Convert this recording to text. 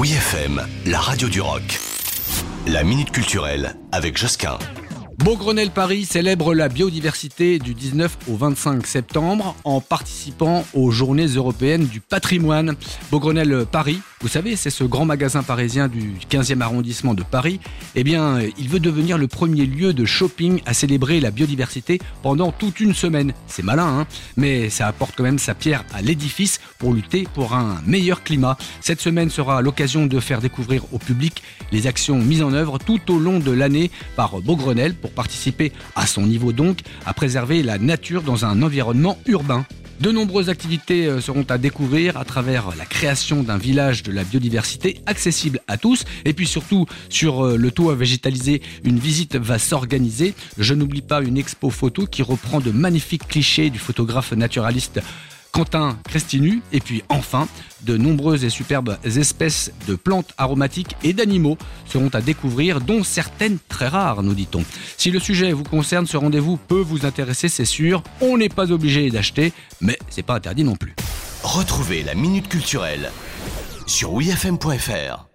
Oui FM, la radio du rock. La minute culturelle avec Josquin. Beaugrenelle Paris célèbre la biodiversité du 19 au 25 septembre en participant aux Journées européennes du patrimoine. Beaugrenelle Paris, vous savez, c'est ce grand magasin parisien du 15e arrondissement de Paris. Eh bien, il veut devenir le premier lieu de shopping à célébrer la biodiversité pendant toute une semaine. C'est malin, hein Mais ça apporte quand même sa pierre à l'édifice pour lutter pour un meilleur climat. Cette semaine sera l'occasion de faire découvrir au public les actions mises en œuvre tout au long de l'année par Beaugrenelle pour participer à son niveau donc à préserver la nature dans un environnement urbain. De nombreuses activités euh, seront à découvrir à travers la création d'un village de la biodiversité accessible à tous. Et puis surtout, sur euh, le toit végétalisé, une visite va s'organiser. Je n'oublie pas une expo photo qui reprend de magnifiques clichés du photographe naturaliste Quentin Crestinu. Et puis enfin, de nombreuses et superbes espèces de plantes aromatiques et d'animaux seront à découvrir, dont certaines très rares, nous dit-on. Si le sujet vous concerne, ce rendez-vous peut vous intéresser, c'est sûr. On n'est pas obligé d'acheter, mais c'est pas interdit non plus. Retrouvez la minute culturelle sur wifm.fr.